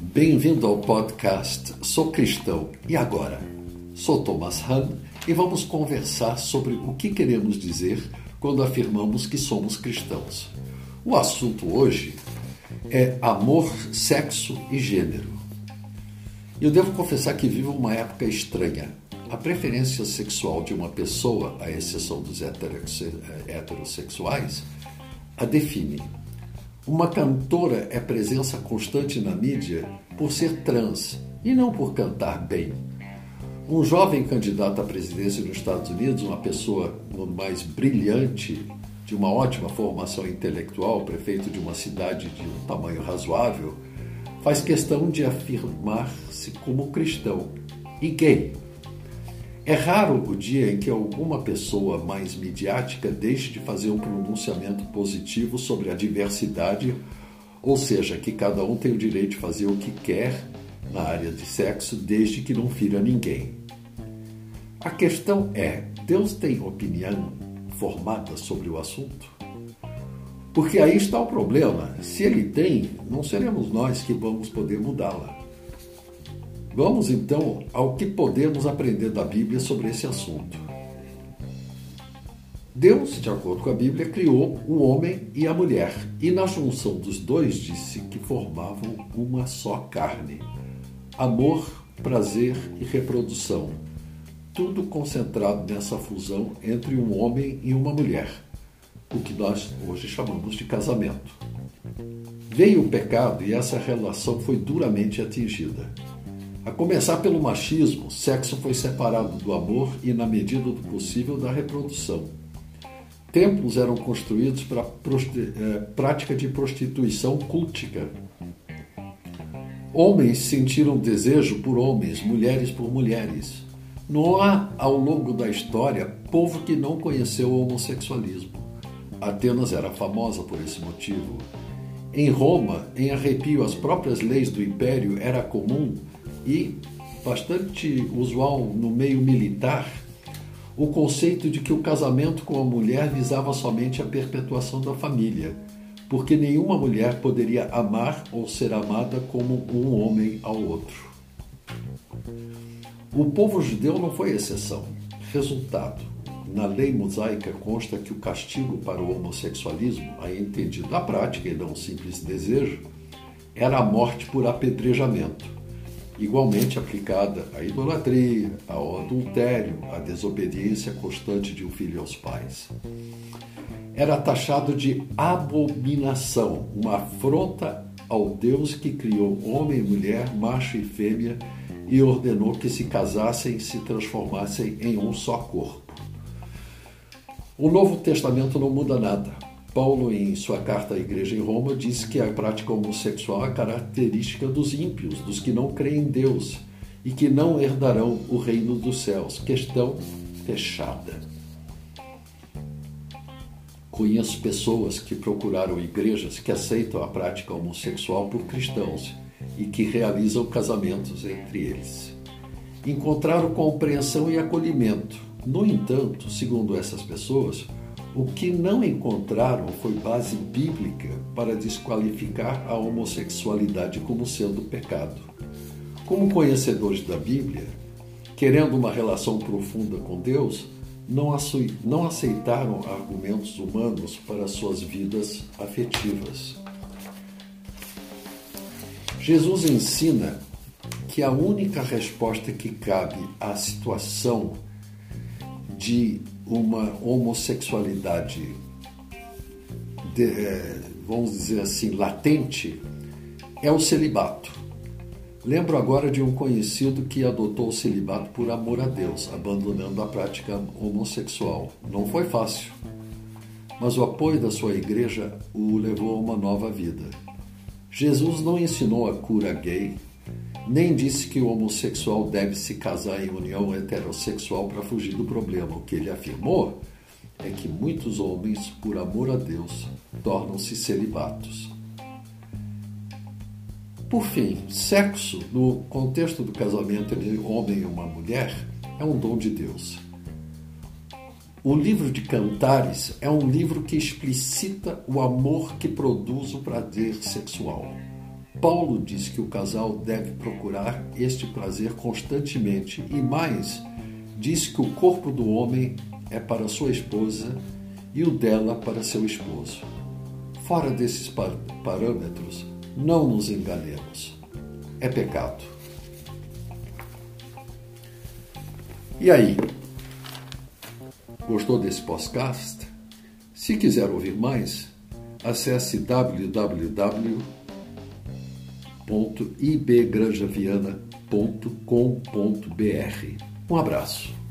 Bem-vindo ao podcast Sou Cristão e Agora? Sou Thomas Hahn e vamos conversar sobre o que queremos dizer quando afirmamos que somos cristãos. O assunto hoje é amor, sexo e gênero. Eu devo confessar que vivo uma época estranha. A preferência sexual de uma pessoa, à exceção dos heterossexuais, a define. Uma cantora é presença constante na mídia por ser trans e não por cantar bem. Um jovem candidato à presidência dos Estados Unidos, uma pessoa mais brilhante, de uma ótima formação intelectual, prefeito de uma cidade de um tamanho razoável, faz questão de afirmar-se como cristão e gay. É raro o dia em que alguma pessoa mais midiática deixe de fazer um pronunciamento positivo sobre a diversidade, ou seja, que cada um tem o direito de fazer o que quer na área de sexo, desde que não fira ninguém. A questão é: Deus tem opinião formada sobre o assunto? Porque aí está o problema. Se ele tem, não seremos nós que vamos poder mudá-la. Vamos então ao que podemos aprender da Bíblia sobre esse assunto. Deus, de acordo com a Bíblia, criou o homem e a mulher, e na junção dos dois disse que formavam uma só carne. Amor, prazer e reprodução. Tudo concentrado nessa fusão entre um homem e uma mulher, o que nós hoje chamamos de casamento. Veio o pecado e essa relação foi duramente atingida. A começar pelo machismo, sexo foi separado do amor e, na medida do possível, da reprodução. Templos eram construídos para é, prática de prostituição cultica. Homens sentiram desejo por homens, mulheres por mulheres. Não há, ao longo da história, povo que não conheceu o homossexualismo. Atenas era famosa por esse motivo. Em Roma, em arrepio às próprias leis do império, era comum e bastante usual no meio militar o conceito de que o casamento com a mulher visava somente a perpetuação da família, porque nenhuma mulher poderia amar ou ser amada como um homem ao outro. O povo judeu não foi exceção. Resultado: na lei mosaica consta que o castigo para o homossexualismo, aí entendido na prática e não simples desejo, era a morte por apedrejamento igualmente aplicada à idolatria, ao adultério, à desobediência constante de um filho aos pais. Era taxado de abominação, uma afronta ao Deus que criou homem e mulher, macho e fêmea, e ordenou que se casassem e se transformassem em um só corpo. O Novo Testamento não muda nada. Paulo, em sua carta à igreja em Roma, diz que a prática homossexual é característica dos ímpios, dos que não creem em Deus e que não herdarão o reino dos céus. Questão fechada. Conheço pessoas que procuraram igrejas que aceitam a prática homossexual por cristãos e que realizam casamentos entre eles. Encontraram compreensão e acolhimento. No entanto, segundo essas pessoas, o que não encontraram foi base bíblica para desqualificar a homossexualidade como sendo pecado. Como conhecedores da Bíblia, querendo uma relação profunda com Deus, não aceitaram argumentos humanos para suas vidas afetivas. Jesus ensina que a única resposta que cabe à situação de uma homossexualidade, de, é, vamos dizer assim, latente, é o celibato. Lembro agora de um conhecido que adotou o celibato por amor a Deus, abandonando a prática homossexual. Não foi fácil, mas o apoio da sua igreja o levou a uma nova vida. Jesus não ensinou a cura gay, nem disse que o homossexual deve se casar em união heterossexual para fugir do problema. O que ele afirmou é que muitos homens, por amor a Deus, tornam-se celibatos. Por fim, sexo, no contexto do casamento entre homem e uma mulher, é um dom de Deus. O livro de Cantares é um livro que explicita o amor que produz o prazer sexual. Paulo diz que o casal deve procurar este prazer constantemente e mais, diz que o corpo do homem é para sua esposa e o dela para seu esposo. Fora desses parâmetros, não nos enganemos. É pecado. E aí? Gostou desse podcast? Se quiser ouvir mais, acesse www.ibgranjaviana.com.br. Um abraço.